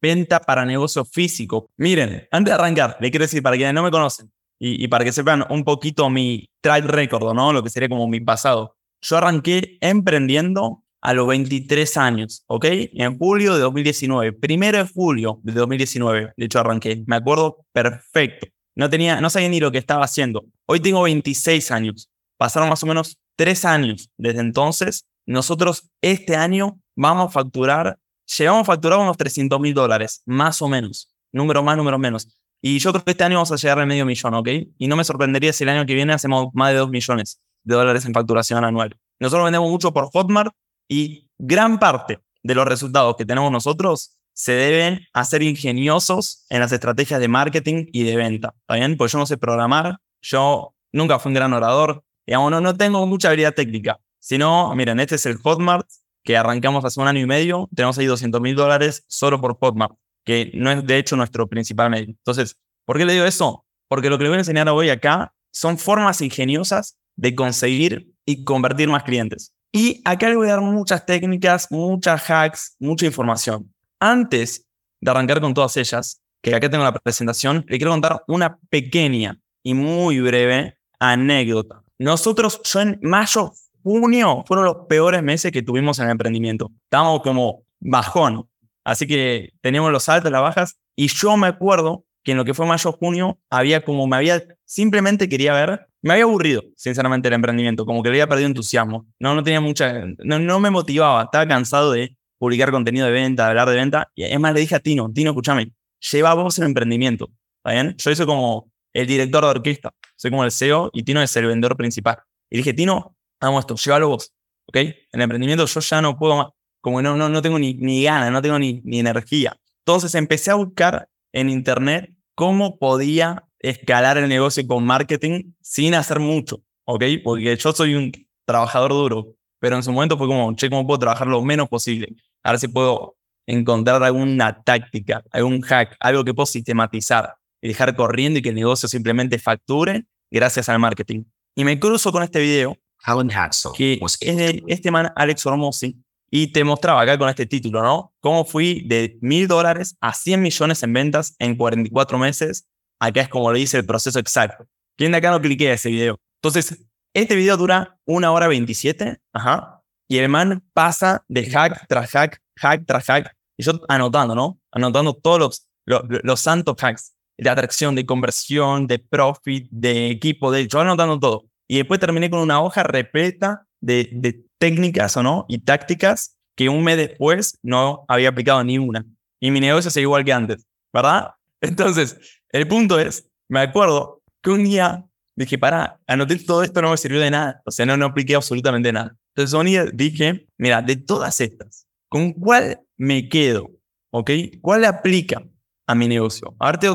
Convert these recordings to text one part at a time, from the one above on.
venta para negocio físico. Miren, antes de arrancar, le quiero decir para quienes no me conocen y, para que sepan un poquito mi track record, ¿no? Lo que sería como mi pasado. Yo arranqué emprendiendo a los 23 años, ¿ok? En julio de 2019, primero de julio de 2019, de hecho arranqué, me acuerdo perfecto. No tenía, no sabía ni lo que estaba haciendo. Hoy tengo 26 años. Pasaron más o menos tres años desde entonces. Nosotros este año vamos a facturar, llevamos a facturar unos 300 mil dólares, más o menos. Número más, número menos. Y yo creo que este año vamos a llegar al medio millón, ¿ok? Y no me sorprendería si el año que viene hacemos más de 2 millones de dólares en facturación anual. Nosotros vendemos mucho por Hotmart y gran parte de los resultados que tenemos nosotros se deben a ser ingeniosos en las estrategias de marketing y de venta. ¿Está bien? Pues yo no sé programar, yo nunca fui un gran orador, digamos, no, no tengo mucha habilidad técnica. Sino, miren, este es el Hotmart, que arrancamos hace un año y medio, tenemos ahí 200 mil dólares solo por Hotmart, que no es de hecho nuestro principal medio. Entonces, ¿por qué le digo eso? Porque lo que le voy a enseñar hoy acá son formas ingeniosas de conseguir y convertir más clientes. Y acá le voy a dar muchas técnicas, muchas hacks, mucha información. Antes de arrancar con todas ellas, que acá tengo la presentación, le quiero contar una pequeña y muy breve anécdota. Nosotros, yo en mayo junio fueron los peores meses que tuvimos en el emprendimiento. Estábamos como bajón. Así que teníamos los altos, las bajas. Y yo me acuerdo que en lo que fue mayo, junio, había como me había, simplemente quería ver, me había aburrido, sinceramente, el emprendimiento, como que había perdido entusiasmo. No, no tenía mucha, no, no me motivaba, estaba cansado de publicar contenido de venta, de hablar de venta. Y es más, le dije a Tino, Tino, escúchame, lleva vos el emprendimiento, ¿está bien? Yo soy como el director de orquesta, soy como el CEO y Tino es el vendedor principal. Y dije, Tino, hagamos esto, llévalo vos, ¿ok? En emprendimiento yo ya no puedo más, como no, no, no tengo ni, ni ganas, no tengo ni, ni energía. Entonces empecé a buscar en internet cómo podía escalar el negocio con marketing sin hacer mucho, ¿ok? Porque yo soy un trabajador duro, pero en su momento fue como, che, ¿cómo puedo trabajar lo menos posible? A ver si puedo encontrar alguna táctica, algún hack, algo que puedo sistematizar y dejar corriendo y que el negocio simplemente facture gracias al marketing. Y me cruzo con este video Alan Haxel. Que es de este man, Alex Ormosi, y te mostraba acá con este título, ¿no? Cómo fui de mil dólares a 100 millones en ventas en 44 meses. Acá es como le dice el proceso exacto. ¿Quién de acá no cliqué ese video? Entonces, este video dura una hora 27, ajá, y el man pasa de hack tras hack, hack tras hack, y yo anotando, ¿no? Anotando todos los, los, los santos hacks de atracción, de conversión, de profit, de equipo, de yo anotando todo. Y después terminé con una hoja repleta de, técnicas o no y tácticas que un mes después no había aplicado ni una. Y mi negocio sigue igual que antes, ¿verdad? Entonces, el punto es, me acuerdo que un día dije, para, anoté todo esto, no me sirvió de nada. O sea, no, no apliqué absolutamente nada. Entonces, un día dije, mira, de todas estas, ¿con cuál me quedo? ¿Ok? ¿Cuál aplica a mi negocio? Ahora te,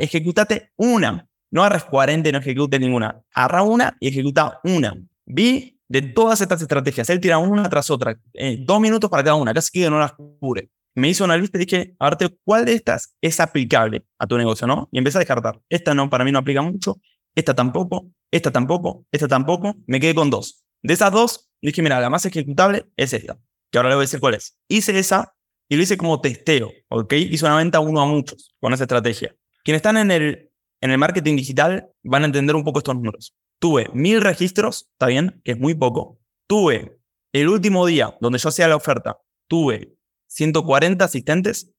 ejecutate una. No agarres 40 y no ejecutes ninguna. Agarra una y ejecuta una. Vi de todas estas estrategias, él tira una tras otra, dos minutos para cada una, casi que no las cure. Me hizo una lista y dije, a ¿cuál de estas es aplicable a tu negocio, no? Y empecé a descartar. Esta no, para mí no aplica mucho. Esta tampoco, esta tampoco, esta tampoco. Me quedé con dos. De esas dos, dije, mira, la más ejecutable es esta. Que ahora le voy a decir cuál es. Hice esa y lo hice como testeo, ¿ok? Hice una venta uno a muchos con esa estrategia. Quienes están en el en el marketing digital van a entender un poco estos números. Tuve mil registros, está bien, que es muy poco. Tuve el último día donde yo hacía la oferta, tuve 140 asistentes.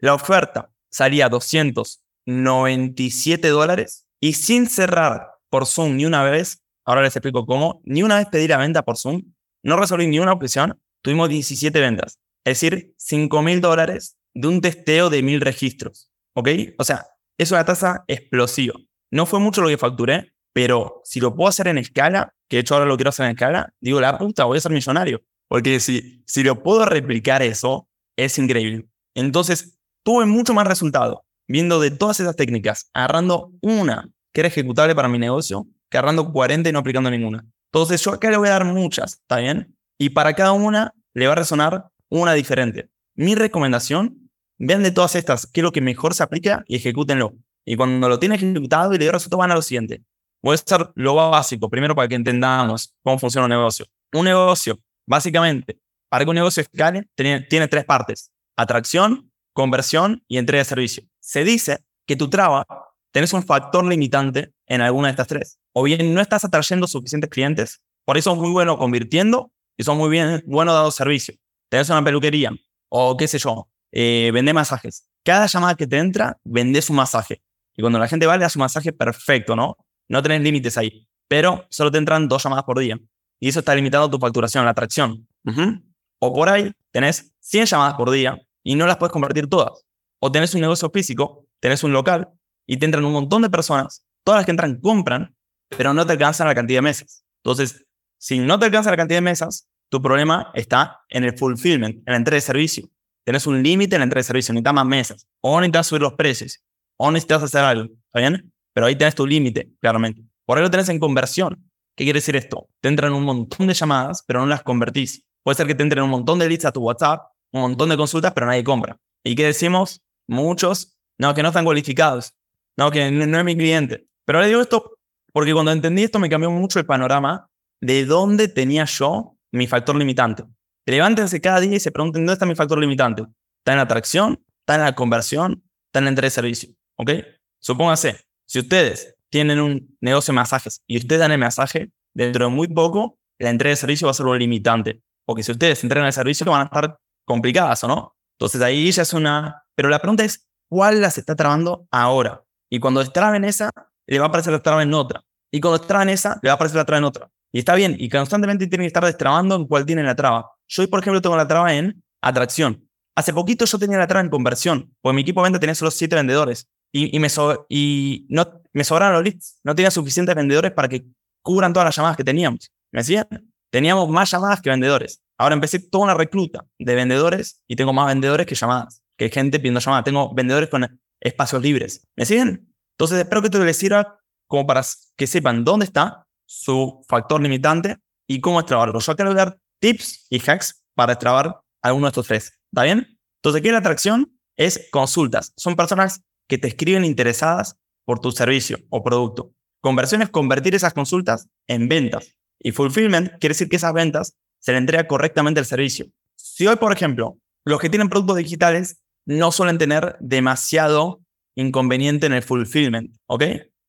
La oferta salía 297 dólares y sin cerrar por Zoom ni una vez, ahora les explico cómo, ni una vez pedí la venta por Zoom, no resolví ni una objeción, tuvimos 17 ventas. Es decir, 5 mil dólares de un testeo de mil registros. ¿Ok? O sea, es una tasa explosiva. No fue mucho lo que facturé, pero si lo puedo hacer en escala, que de hecho ahora lo quiero hacer en escala, digo, la puta, voy a ser millonario. Porque si, si lo puedo replicar eso, es increíble. Entonces, tuve mucho más resultado viendo de todas esas técnicas, agarrando una que era ejecutable para mi negocio, que agarrando 40 y no aplicando ninguna. Entonces yo acá le voy a dar muchas, ¿está bien? Y para cada una le va a resonar una diferente. Mi recomendación, vean de todas estas qué es lo que mejor se aplica y ejecútenlo. Y cuando lo tienen ejecutado y le dio resultado, van a lo siguiente. Voy a estar lo básico, primero para que entendamos cómo funciona un negocio. Un negocio, básicamente, para que un negocio escale, tiene, tiene tres partes. Atracción, conversión y entrega de servicio. Se dice que tu traba tenés un factor limitante en alguna de estas tres. O bien no estás atrayendo suficientes clientes, por eso es muy bueno convirtiendo y son muy bien, bueno dando servicio. Tenés una peluquería o qué sé yo, eh, vende masajes. Cada llamada que te entra, vendes un masaje. Y cuando la gente va, le das un masaje perfecto, ¿no? No tenés límites ahí. Pero solo te entran dos llamadas por día. Y eso está limitado a tu facturación, la atracción. O por ahí tenés 100 llamadas por día y no las puedes convertir todas. O tenés un negocio físico, tenés un local y te entran un montón de personas. Todas las que entran compran, pero no te alcanzan la cantidad de mesas. Entonces, si no te alcanza la cantidad de mesas, tu problema está en el fulfillment, en la entrega de servicio. Tienes un límite en la entrega de servicio, necesitas más mesas, o necesitas subir los precios, o necesitas hacer algo, ¿está bien? Pero ahí tienes tu límite, claramente. Por ahí lo tenés en conversión. ¿Qué quiere decir esto? Te entran un montón de llamadas, pero no las convertís. Puede ser que te entren un montón de leads a tu WhatsApp, un montón de consultas, pero nadie compra. ¿Y qué decimos? Muchos, no, que no están cualificados. No, que no, no es mi cliente. Pero le digo esto porque cuando entendí esto me cambió mucho el panorama de dónde tenía yo mi factor limitante. Levántense cada día y se pregunten dónde está mi factor limitante. ¿Está en la atracción? ¿Está en la conversión? ¿Está en la entrega de servicio? ¿Ok? Supóngase, si ustedes tienen un negocio de masajes y ustedes dan el masaje, dentro de muy poco la entrega de servicio va a ser lo limitante. Porque si ustedes entregan el servicio van a estar complicadas, ¿o no? Entonces ahí ya es una... Pero la pregunta es, ¿cuál las está trabando ahora? Y cuando en esa, le va a aparecer la traba en otra. Y cuando en esa, le va a aparecer la traba en otra. Y está bien, y constantemente tienen que estar destrabando en cuál tienen la traba. Yo, por ejemplo, tengo la traba en atracción. Hace poquito yo tenía la traba en conversión, porque mi equipo de venta tenía solo siete vendedores. Y, me, no, me sobraron los leads. No tenía suficientes vendedores para que cubran todas las llamadas que teníamos. ¿Me decían? Teníamos más llamadas que vendedores. Ahora empecé toda una recluta de vendedores y tengo más vendedores que llamadas, que gente pidiendo llamadas. Tengo vendedores con espacios libres. ¿Me siguen? Entonces espero que esto les sirva como para que sepan dónde está su factor limitante y cómo extrabarlo. Yo quiero dar tips y hacks para extrabar alguno de estos tres. ¿Está bien? Entonces, ¿qué es la atracción? Es consultas. Son personas que te escriben interesadas por tu servicio o producto. Conversión es convertir esas consultas en ventas. Y fulfillment quiere decir que esas ventas se le entrega correctamente el servicio. Si hoy, por ejemplo, los que tienen productos digitales no suelen tener demasiado inconveniente en el fulfillment, ¿ok?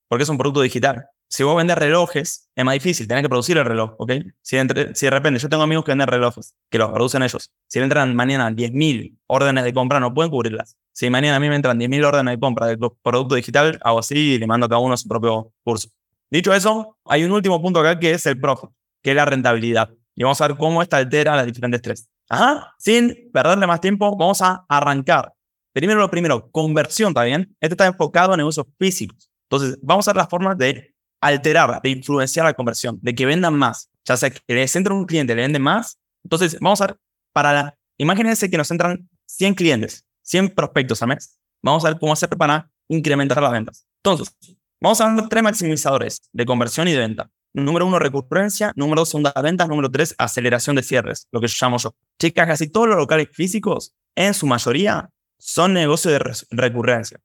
Porque es un producto digital si vos vendes relojes, es más difícil, tenés que producir el reloj, ¿ok? Si, de repente, yo tengo amigos que venden relojes, que los producen ellos. Si le entran mañana 10.000 órdenes de compra, no pueden cubrirlas. Si mañana a mí me entran 10.000 órdenes de compra de producto digital, hago así y le mando a cada uno su propio curso. Dicho eso, hay un último punto acá que es el profit, que es la rentabilidad. Y vamos a ver cómo esta altera las diferentes tres. Ajá, sin perderle más tiempo, vamos a arrancar. Primero lo primero, conversión, ¿está bien? Este está enfocado en negocios físicos. Entonces, vamos a ver las formas de alterar, de influenciar la conversión, de que vendan más. Ya sea que les entra un cliente, le venden más. Entonces, vamos a ver, para la, imagínense que nos entran 100 clientes, 100 prospectos al mes. Vamos a ver cómo hacer para incrementar las ventas. Entonces, vamos a ver tres maximizadores de conversión y de venta. Número uno, recurrencia. Número dos, segunda ventas. Número tres, aceleración de cierres, lo que yo llamo yo. Chicas, casi todos los locales físicos, en su mayoría, son negocios de recurrencia.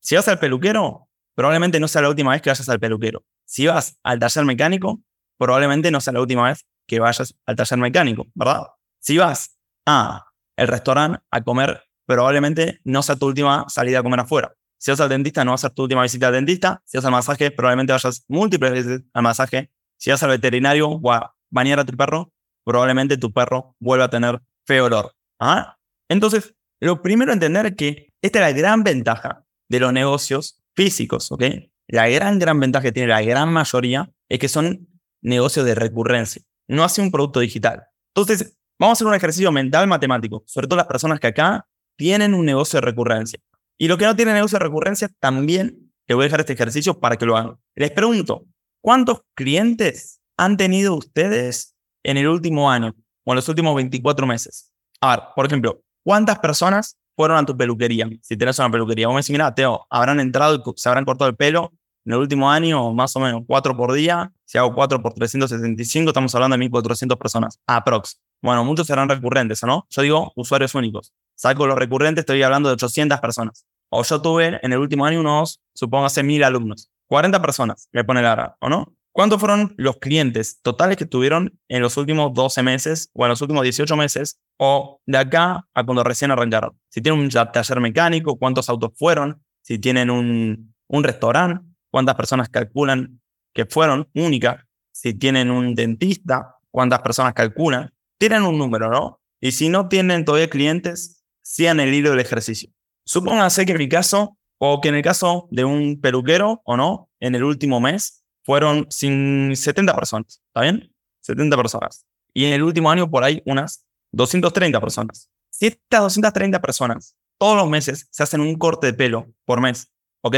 Si vas al peluquero, probablemente no sea la última vez que vayas al peluquero. Si vas al taller mecánico, probablemente no sea la última vez que vayas al taller mecánico, ¿verdad? Si vas a el restaurante a comer, probablemente no sea tu última salida a comer afuera. Si vas al dentista, no va a ser tu última visita al dentista. Si vas al masaje, probablemente vayas múltiples veces al masaje. Si vas al veterinario o a bañar a tu perro, probablemente tu perro vuelva a tener feo olor. ¿Ah? Entonces, lo primero entender es que esta es la gran ventaja de los negocios físicos, ¿ok? La gran, gran ventaja que tiene la gran mayoría es que son negocios de recurrencia, no hace un producto digital. Entonces, vamos a hacer un ejercicio mental matemático, sobre todo las personas que acá tienen un negocio de recurrencia. Y los que no tienen negocio de recurrencia, también te voy a dejar este ejercicio para que lo hagan. Les pregunto, ¿cuántos clientes han tenido ustedes en el último año o en los últimos 24 meses? A ver, por ejemplo, ¿cuántas personas fueron a tu peluquería, si tenés una peluquería, vos me decís, mira, Teo, habrán entrado, se habrán cortado el pelo en el último año, más o menos, cuatro por día. Si hago cuatro por 365, estamos hablando de 1.400 personas, aprox. Bueno, muchos serán recurrentes, ¿no? Yo digo usuarios únicos. Saco los recurrentes, estoy hablando de 800 personas. O yo tuve en el último año unos, supóngase, 1.000 alumnos. 40 personas, me pone la ¿o no? ¿Cuántos fueron los clientes totales que tuvieron en los últimos 12 meses o en los últimos 18 meses o de acá a cuando recién arrancaron? Si tienen un taller mecánico, ¿cuántos autos fueron? Si tienen un, un restaurante, ¿cuántas personas calculan que fueron únicas? Si tienen un dentista, ¿cuántas personas calculan? Tienen un número, ¿no? Y si no tienen todavía clientes, sigan el hilo del ejercicio. Supónganse que en mi caso, o que en el caso de un peluquero, o no, en el último mes, fueron sin 70 personas, ¿está bien? 70 personas. Y en el último año por ahí unas 230 personas. Si estas 230 personas todos los meses se hacen un corte de pelo por mes, ¿ok?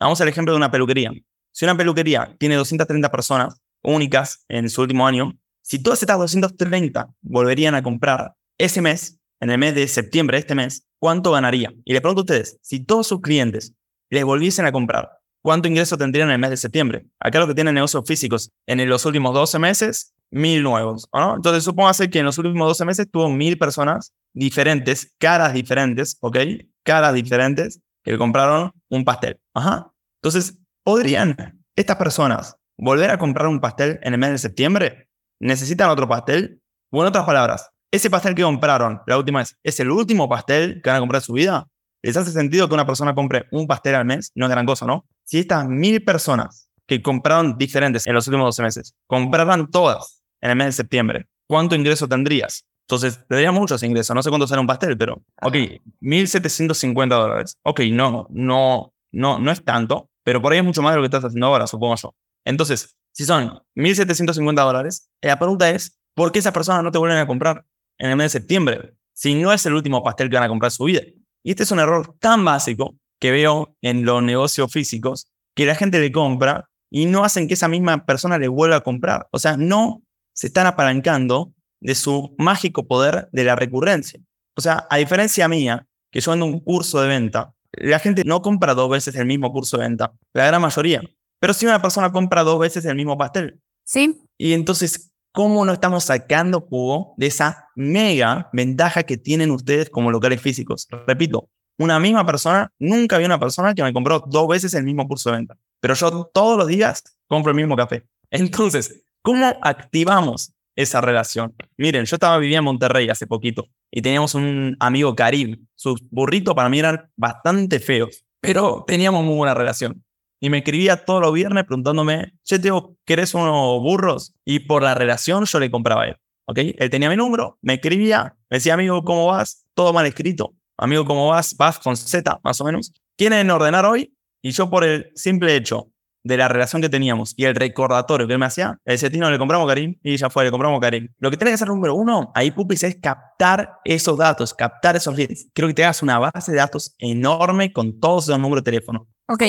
Vamos al ejemplo de una peluquería. Si una peluquería tiene 230 personas únicas en su último año, si todas estas 230 volverían a comprar ese mes, en el mes de septiembre este mes, ¿cuánto ganaría? Y le pregunto a ustedes, si todos sus clientes les volviesen a comprar ¿Cuánto ingreso tendrían en el mes de septiembre? Acá lo que tienen negocios físicos en los últimos 12 meses, mil nuevos. ¿no? Entonces, supóngase que en los últimos 12 meses tuvo mil personas diferentes, caras diferentes, ¿ok? Caras diferentes que compraron un pastel. Ajá. Entonces, ¿podrían estas personas volver a comprar un pastel en el mes de septiembre? ¿Necesitan otro pastel? O en otras palabras, ese pastel que compraron la última vez, ¿es el último pastel que van a comprar en su vida? ¿Les hace sentido que una persona compre un pastel al mes? No es gran cosa, ¿no? Si estas mil personas que compraron diferentes en los últimos 12 meses, compraran todas en el mes de septiembre, ¿cuánto ingreso tendrías? Entonces, tendrías muchos ingresos. No sé cuánto será un pastel, pero, ok, 1.750 dólares. Ok, no, no, no, no es tanto, pero por ahí es mucho más de lo que estás haciendo ahora, supongo yo. Entonces, si son 1.750 dólares, la pregunta es, ¿por qué esas personas no te vuelven a comprar en el mes de septiembre? Si no es el último pastel que van a comprar en su vida. Y este es un error tan básico que veo en los negocios físicos, que la gente le compra y no hacen que esa misma persona le vuelva a comprar. O sea, no se están apalancando de su mágico poder de la recurrencia. O sea, a diferencia mía, que yo ando un curso de venta, la gente no compra dos veces el mismo curso de venta, la gran mayoría. Pero si una persona compra dos veces el mismo pastel. Sí. Y entonces, ¿cómo no estamos sacando jugo de esa mega ventaja que tienen ustedes como locales físicos? Repito, una misma persona, nunca vi una persona que me compró dos veces el mismo curso de venta. Pero yo todos los días compro el mismo café. Entonces, ¿cómo activamos esa relación? Miren, yo estaba viviendo en Monterrey hace poquito y teníamos un amigo Karim. Sus burritos para mí eran bastante feos, pero teníamos muy buena relación y me escribía todos los viernes preguntándome, che, Teo, ¿querés unos burros? Y por la relación yo le compraba a él. ¿Ok? Él tenía mi número, me escribía, me decía, amigo, ¿cómo vas? Todo mal escrito. Amigo, ¿cómo vas? Vas con Z, más o menos. ¿Quieren ordenar hoy? Y yo por el simple hecho de la relación que teníamos y el recordatorio que él me hacía, el Tino, le compramos Karim y ya fue, le compramos Karim. Lo que tiene que hacer número uno, ahí Pupis, es captar esos datos, captar esos leads. Quiero que te hagas una base de datos enorme con todos esos números de teléfono. Ok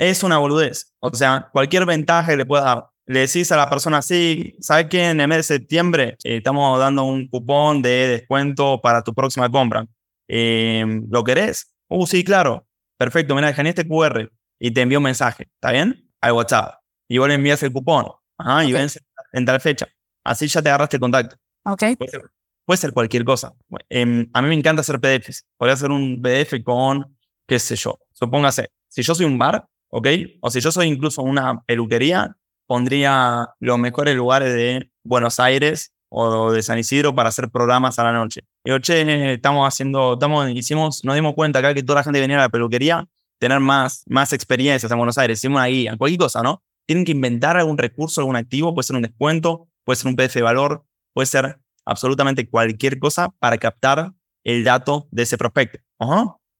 es una boludez. O sea, cualquier ventaja que le puedas dar. Le decís a la persona, sí, ¿sabes qué? En el mes de septiembre eh, estamos dando un cupón de descuento para tu próxima compra. Eh, ¿Lo querés? Uh, sí, claro. Perfecto, mira, en este QR y te envío un mensaje, ¿está bien? Al WhatsApp. Y vos le envías el cupón. Ajá, y vence en tal fecha. Así ya te agarraste el contacto. Ok. Puede ser, cualquier cosa. Em, a mí me encanta hacer PDFs. Podría hacer un PDF con, qué sé yo. Supóngase, si yo soy un bar, ¿ok? O si yo soy incluso una peluquería, pondría los mejores lugares de Buenos Aires o de San Isidro para hacer programas a la noche. Digo, che, estamos haciendo, estamos, hicimos, nos dimos cuenta acá que toda la gente venía a la peluquería, tener más, más experiencias en Buenos Aires, hicimos una guía, cualquier cosa, ¿no? Tienen que inventar algún recurso, algún activo, puede ser un descuento, puede ser un PDF de valor, puede ser absolutamente cualquier cosa para captar el dato de ese prospecto.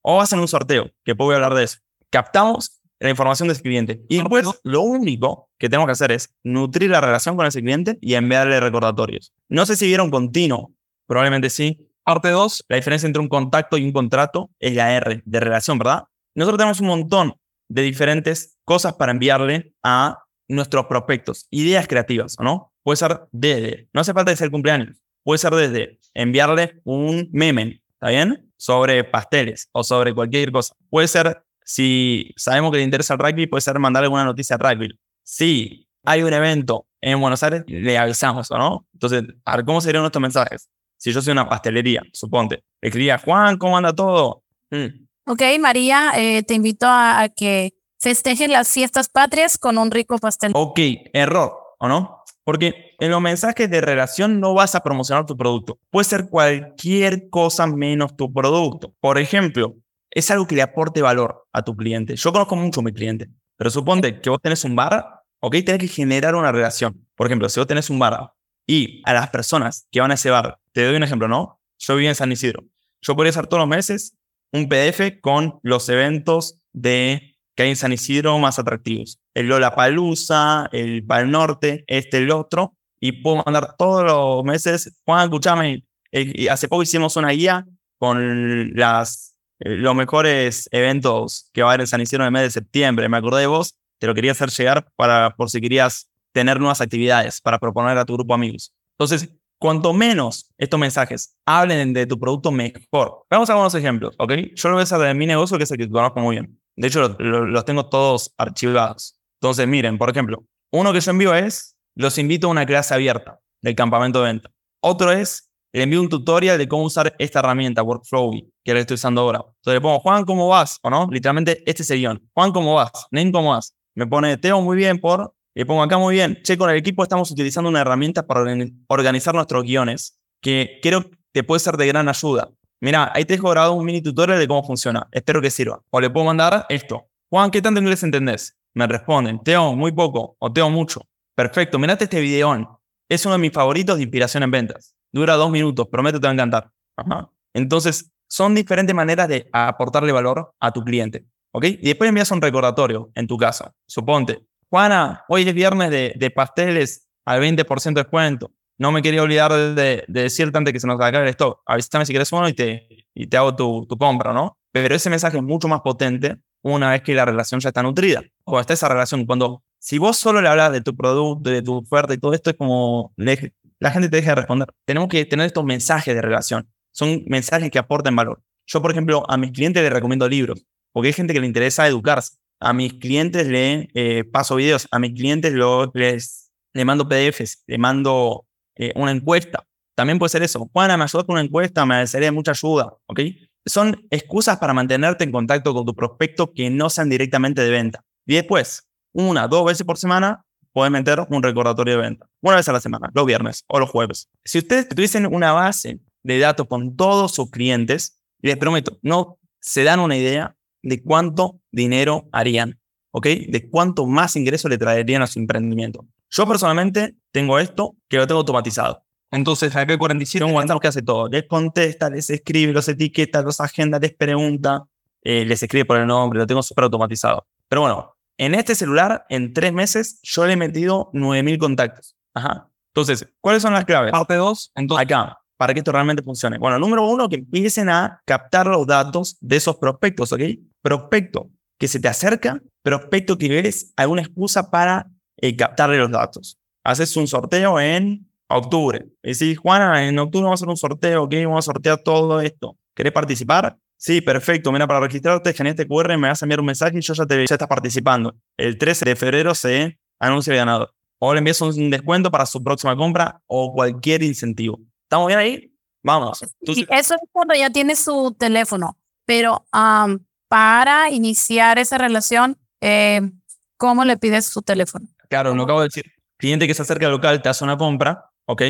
O hacen un sorteo, que puedo hablar de eso. Captamos la información de ese cliente. Y después lo único que tenemos que hacer es nutrir la relación con ese cliente y enviarle recordatorios. No sé si vieron continuo, probablemente sí. Parte 2, la diferencia entre un contacto y un contrato es la R de relación, ¿verdad? Nosotros tenemos un montón de diferentes cosas para enviarle a nuestros prospectos, ideas creativas, ¿no? Puede ser desde, no hace falta ser cumpleaños, puede ser desde enviarle un meme, ¿está bien? sobre pasteles o sobre cualquier cosa. Puede ser, si sabemos que le interesa el rugby, puede ser mandar alguna noticia al rugby. Si hay un evento en Buenos Aires, le avisamos, ¿o no? Entonces, a ver, ¿cómo serían nuestros mensajes? Si yo soy una pastelería, suponte, le escribía, Juan, ¿cómo anda todo? Mm. Ok, María, eh, te invito a, a que festejes las fiestas patrias con un rico pastel. Ok, error, ¿o no? Porque en los mensajes de relación no vas a promocionar tu producto. Puede ser cualquier cosa menos tu producto. Por ejemplo, es algo que le aporte valor a tu cliente. Yo conozco mucho a mi cliente, pero suponte que vos tenés un bar, ok, tenés que generar una relación. Por ejemplo, si vos tenés un bar y a las personas que van a ese bar, te doy un ejemplo, ¿no? Yo vivo en San Isidro. Yo podría hacer todos los meses un PDF con los eventos de que hay en San Isidro más atractivos. El Lola Palusa, el Pal Norte, este, el otro. Y puedo mandar todos los meses, Juan, escúchame, eh, hace poco hicimos una guía con las, los mejores eventos que va a haber en San Isidro en el mes de septiembre. Me acordé de vos, te lo quería hacer llegar para, por si querías tener nuevas actividades para proponer a tu grupo de amigos. Entonces, cuanto menos estos mensajes hablen de tu producto, mejor. Vamos a algunos ejemplos, ¿ok? Yo lo voy a hacer de mi negocio, que es el que conozco muy bien. De hecho, los tengo todos archivados. Entonces, miren, por ejemplo, uno que yo envío es, los invito a una clase abierta del campamento de venta. Otro es, le envío un tutorial de cómo usar esta herramienta, Workflow, que la estoy usando ahora. Entonces le pongo, Juan, ¿cómo vas? O no, literalmente este es el guion. Juan, ¿cómo vas? Nen, ¿cómo vas? Me pone, Teo, muy bien, por... Le pongo acá muy bien. Che, con el equipo estamos utilizando una herramienta para organizar nuestros guiones que creo que te puede ser de gran ayuda. Mira, ahí te dejo grabado un mini tutorial de cómo funciona. Espero que sirva. O le puedo mandar esto. Juan, ¿qué tanto inglés entendés? Me responden, Teo, muy poco o Teo, mucho. Perfecto, mirate este videón. Es uno de mis favoritos de inspiración en ventas. Dura dos minutos, prometo te va a encantar. Entonces, son diferentes maneras de aportarle valor a tu cliente. ¿Ok? Y después envías un recordatorio en tu casa. Suponte, Juana, hoy es viernes de, pasteles al 20% de descuento no me quería olvidar de, decirte antes que se nos acabe el stock. Avísame si quieres uno y te, y te hago tu, tu, compra, ¿no? Pero ese mensaje es mucho más potente una vez que la relación ya está nutrida. O está esa relación, cuando si vos solo le hablas de tu producto, de tu oferta y todo esto, es como la gente te deja de responder. Tenemos que tener estos mensajes de relación. Son mensajes que aporten valor. Yo, por ejemplo, a mis clientes les recomiendo libros, porque hay gente que le interesa educarse. A mis clientes le eh, paso videos, a mis clientes lo, les, le mando PDFs, le mando eh, una encuesta. También puede ser eso. Juana, me ayudó con una encuesta, me sería mucha ayuda. ¿ok? Son excusas para mantenerte en contacto con tu prospecto que no sean directamente de venta. Y después, una, dos veces por semana, puedes meter un recordatorio de venta. Una vez a la semana, los viernes o los jueves. Si ustedes tuviesen una base de datos con todos sus clientes, les prometo, no se dan una idea de cuánto dinero harían, ¿ok? De cuánto más ingresos le traerían a su emprendimiento. Yo personalmente tengo esto que lo tengo automatizado. Entonces, acá el 47 un WhatsApp que hace todo. Les contesta, les escribe, los etiqueta, los agenda, les pregunta, eh, les escribe por el nombre, lo tengo súper automatizado. Pero bueno, en este celular, en tres meses, yo le he metido 9000 contactos. Ajá. Entonces, ¿cuáles son las claves? Parte 2, entonces. Acá, para que esto realmente funcione. Bueno, número uno, que empiecen a captar los datos de esos prospectos, ¿ok? Prospecto que se te acerca, prospecto que ves alguna excusa para y captarle los datos. Haces un sorteo en octubre. Y si, Juana, en octubre vamos a hacer un sorteo, ¿ok? Vamos a sortear todo esto. ¿Querés participar? Sí, perfecto. Mira, para registrarte, en este QR me vas a enviar un mensaje y yo ya te ya estás participando. El 13 de febrero se anuncia el ganador. O le envías un descuento para su próxima compra o cualquier incentivo. ¿Estamos bien ahí? Vamos. y eso es cuando ya tienes su teléfono. Pero para iniciar esa relación, eh, ¿cómo le pides su teléfono? Claro, lo acabo de decir. Cliente que se acerca al local te hace una compra, ¿ok?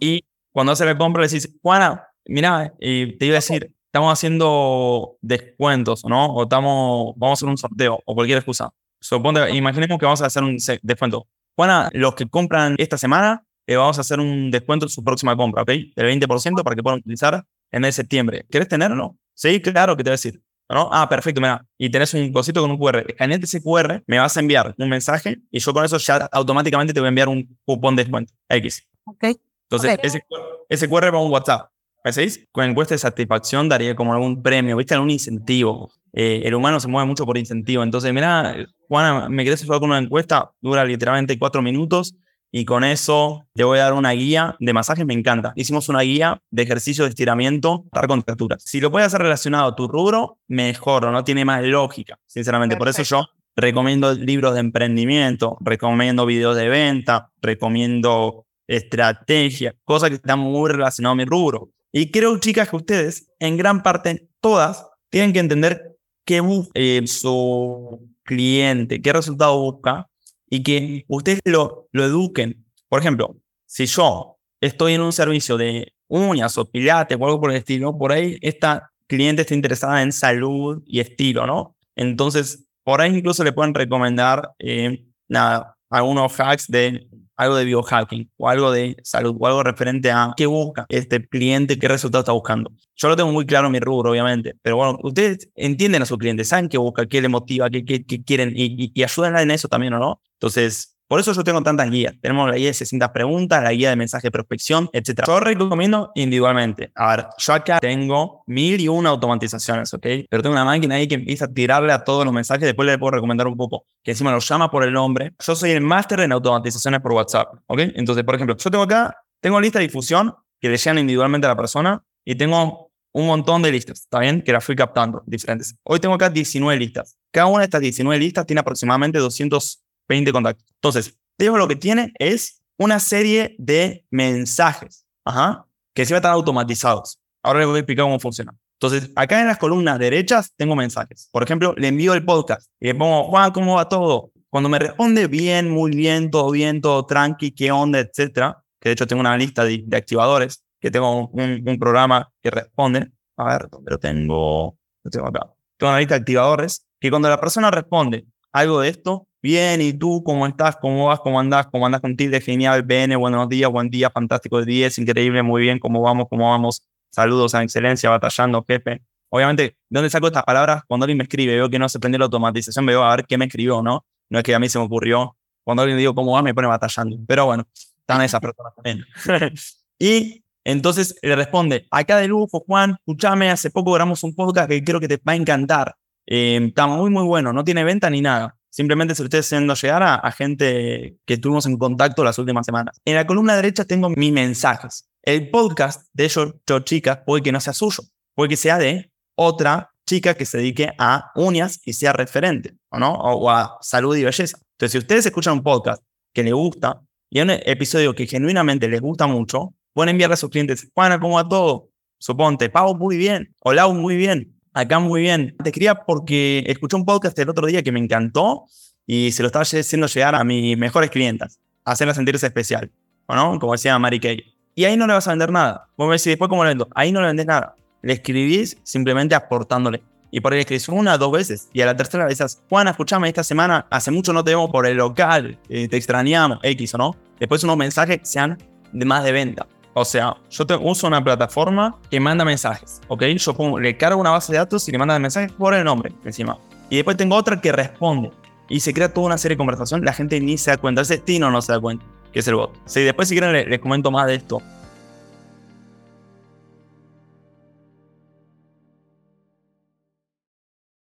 Y cuando hace la compra le dices, Juana, mira, te iba a decir, estamos haciendo descuentos, ¿no? O estamos, vamos a hacer un sorteo o cualquier excusa. Suponte, imaginemos que vamos a hacer un descuento. Juana, los que compran esta semana, eh, vamos a hacer un descuento en su próxima compra, ¿ok? Del 20% para que puedan utilizar en el septiembre. ¿Quieres tenerlo? Sí, claro que te voy a decir. ¿no? Ah, perfecto, mira. Y tenés un cosito con un QR. Escaneate ese QR, me vas a enviar un mensaje y yo con eso ya automáticamente te voy a enviar un cupón de descuento. X. Ok. Entonces, Ese, ese QR va a un WhatsApp. ¿Veis? Con encuesta de satisfacción daría como algún premio, ¿viste? Algún incentivo. Eh, el humano se mueve mucho por incentivo. Entonces, mira, Juana, ¿me querés ayudar con una encuesta? Dura literalmente cuatro minutos y con eso te voy a dar una guía de masajes, me encanta. Hicimos una guía de ejercicio de estiramiento para contracturas. Si lo puedes hacer relacionado a tu rubro, mejor, no tiene más lógica, sinceramente. Por eso yo recomiendo libros de emprendimiento, recomiendo videos de venta, recomiendo estrategias, cosas que están muy relacionadas a mi rubro. Y creo, chicas, que ustedes, en gran parte, todas, tienen que entender qué busca eh, su cliente, qué resultado busca y que ustedes lo, lo eduquen. Por ejemplo, si yo estoy en un servicio de uñas o pilates o algo por el estilo, por ahí esta cliente está interesada en salud y estilo, ¿no? Entonces, por ahí incluso le pueden recomendar eh, nada, algunos hacks de algo de biohacking o algo de salud o algo referente a qué busca este cliente, qué resultado está buscando. Yo lo tengo muy claro en mi rubro, obviamente, pero bueno, ustedes entienden a su cliente, saben qué busca, qué le motiva, qué, qué, quieren y, y, y ayudan en eso también, ¿o no? Entonces, por eso yo tengo tantas guías. Tenemos la guía de 60 preguntas, la guía de mensaje de prospección, etc. Yo recomiendo individualmente. A ver, yo acá tengo mil y una automatizaciones, ¿ok? Pero tengo una máquina ahí que empieza a tirarle a todos los mensajes. Después le puedo recomendar un poco. Que encima lo llama por el nombre. Yo soy el máster en automatizaciones por WhatsApp, ¿ok? Entonces, por ejemplo, yo tengo acá, tengo lista de difusión que le llegan individualmente a la persona y tengo un montón de listas, ¿está bien? Que las fui captando, diferentes. Hoy tengo acá 19 listas. Cada una de estas 19 listas tiene aproximadamente 200 20 contactos. Entonces, Diego lo que tiene es una serie de mensajes, ajá, que siempre están automatizados. Ahora les voy a explicar cómo funciona. Entonces, acá en las columnas derechas tengo mensajes. Por ejemplo, le envío el podcast y le pongo, Juan, ¿cómo va todo? Cuando me responde bien, muy bien, todo bien, todo tranqui, qué onda, etcétera, que de hecho tengo una lista de, de activadores, que tengo un, un, programa que responde. A ver, ¿dónde lo tengo? Lo tengo acá. Tengo una lista de activadores que cuando la persona responde algo de esto, Bien, ¿y tú cómo estás? ¿Cómo vas? ¿Cómo andas? ¿Cómo andas contigo? Genial, BN, buenos días, buen día, fantástico de 10, increíble, muy bien, ¿cómo vamos? ¿Cómo vamos? Saludos a excelencia, batallando, jefe. Obviamente, ¿de dónde saco estas palabras? Cuando alguien me escribe, veo que no se prende la automatización, veo a ver qué me escribió, ¿no? No es que a mí se me ocurrió. Cuando alguien digo cómo va, me pone batallando. Pero bueno, están esas personas también. y entonces le responde, acá de lujo, Juan, escúchame, hace poco grabamos un podcast que creo que te va a encantar. Eh, está muy, muy bueno, no tiene venta ni nada. Simplemente se lo estoy haciendo llegar a, gente que tuvimos en contacto las últimas semanas. En la columna derecha tengo mis mensajes. El podcast de yo, yo chica puede que no sea suyo, puede que sea de otra chica que se dedique a uñas y sea referente, ¿o no? O, a salud y belleza. Entonces, si ustedes escuchan un podcast que les gusta y un episodio que genuinamente les gusta mucho, pueden enviarle a sus clientes, Juana, ¿cómo va todo? Suponte, Pau, muy bien. Hola, muy bien. Acá muy bien. Te quería porque escuché un podcast el otro día que me encantó y se lo estaba haciendo llegar a mis mejores clientas, hacerla sentirse especial, ¿no? Como decía Mary Kay. Y ahí no le vas a vender nada. Vos me decís, después cómo lo vendo. Ahí no le vendés nada. Le escribís simplemente aportándole. Y por ahí le escribís una, dos veces. Y a la tercera le dices, Juana, escuchame, esta semana hace mucho no te vemos por el local, eh, te extrañamos, X o no. Después unos mensajes sean de más de venta. O sea, yo uso una plataforma que manda mensajes, ¿ok? Yo le cargo una base de datos y le manda mensajes por el nombre encima. Y después tengo otra que responde. Y se crea toda una serie de conversación, la gente ni se da cuenta. Ese Tino no se da cuenta, que es el bot. Sí, después si quieren les, comento más de esto.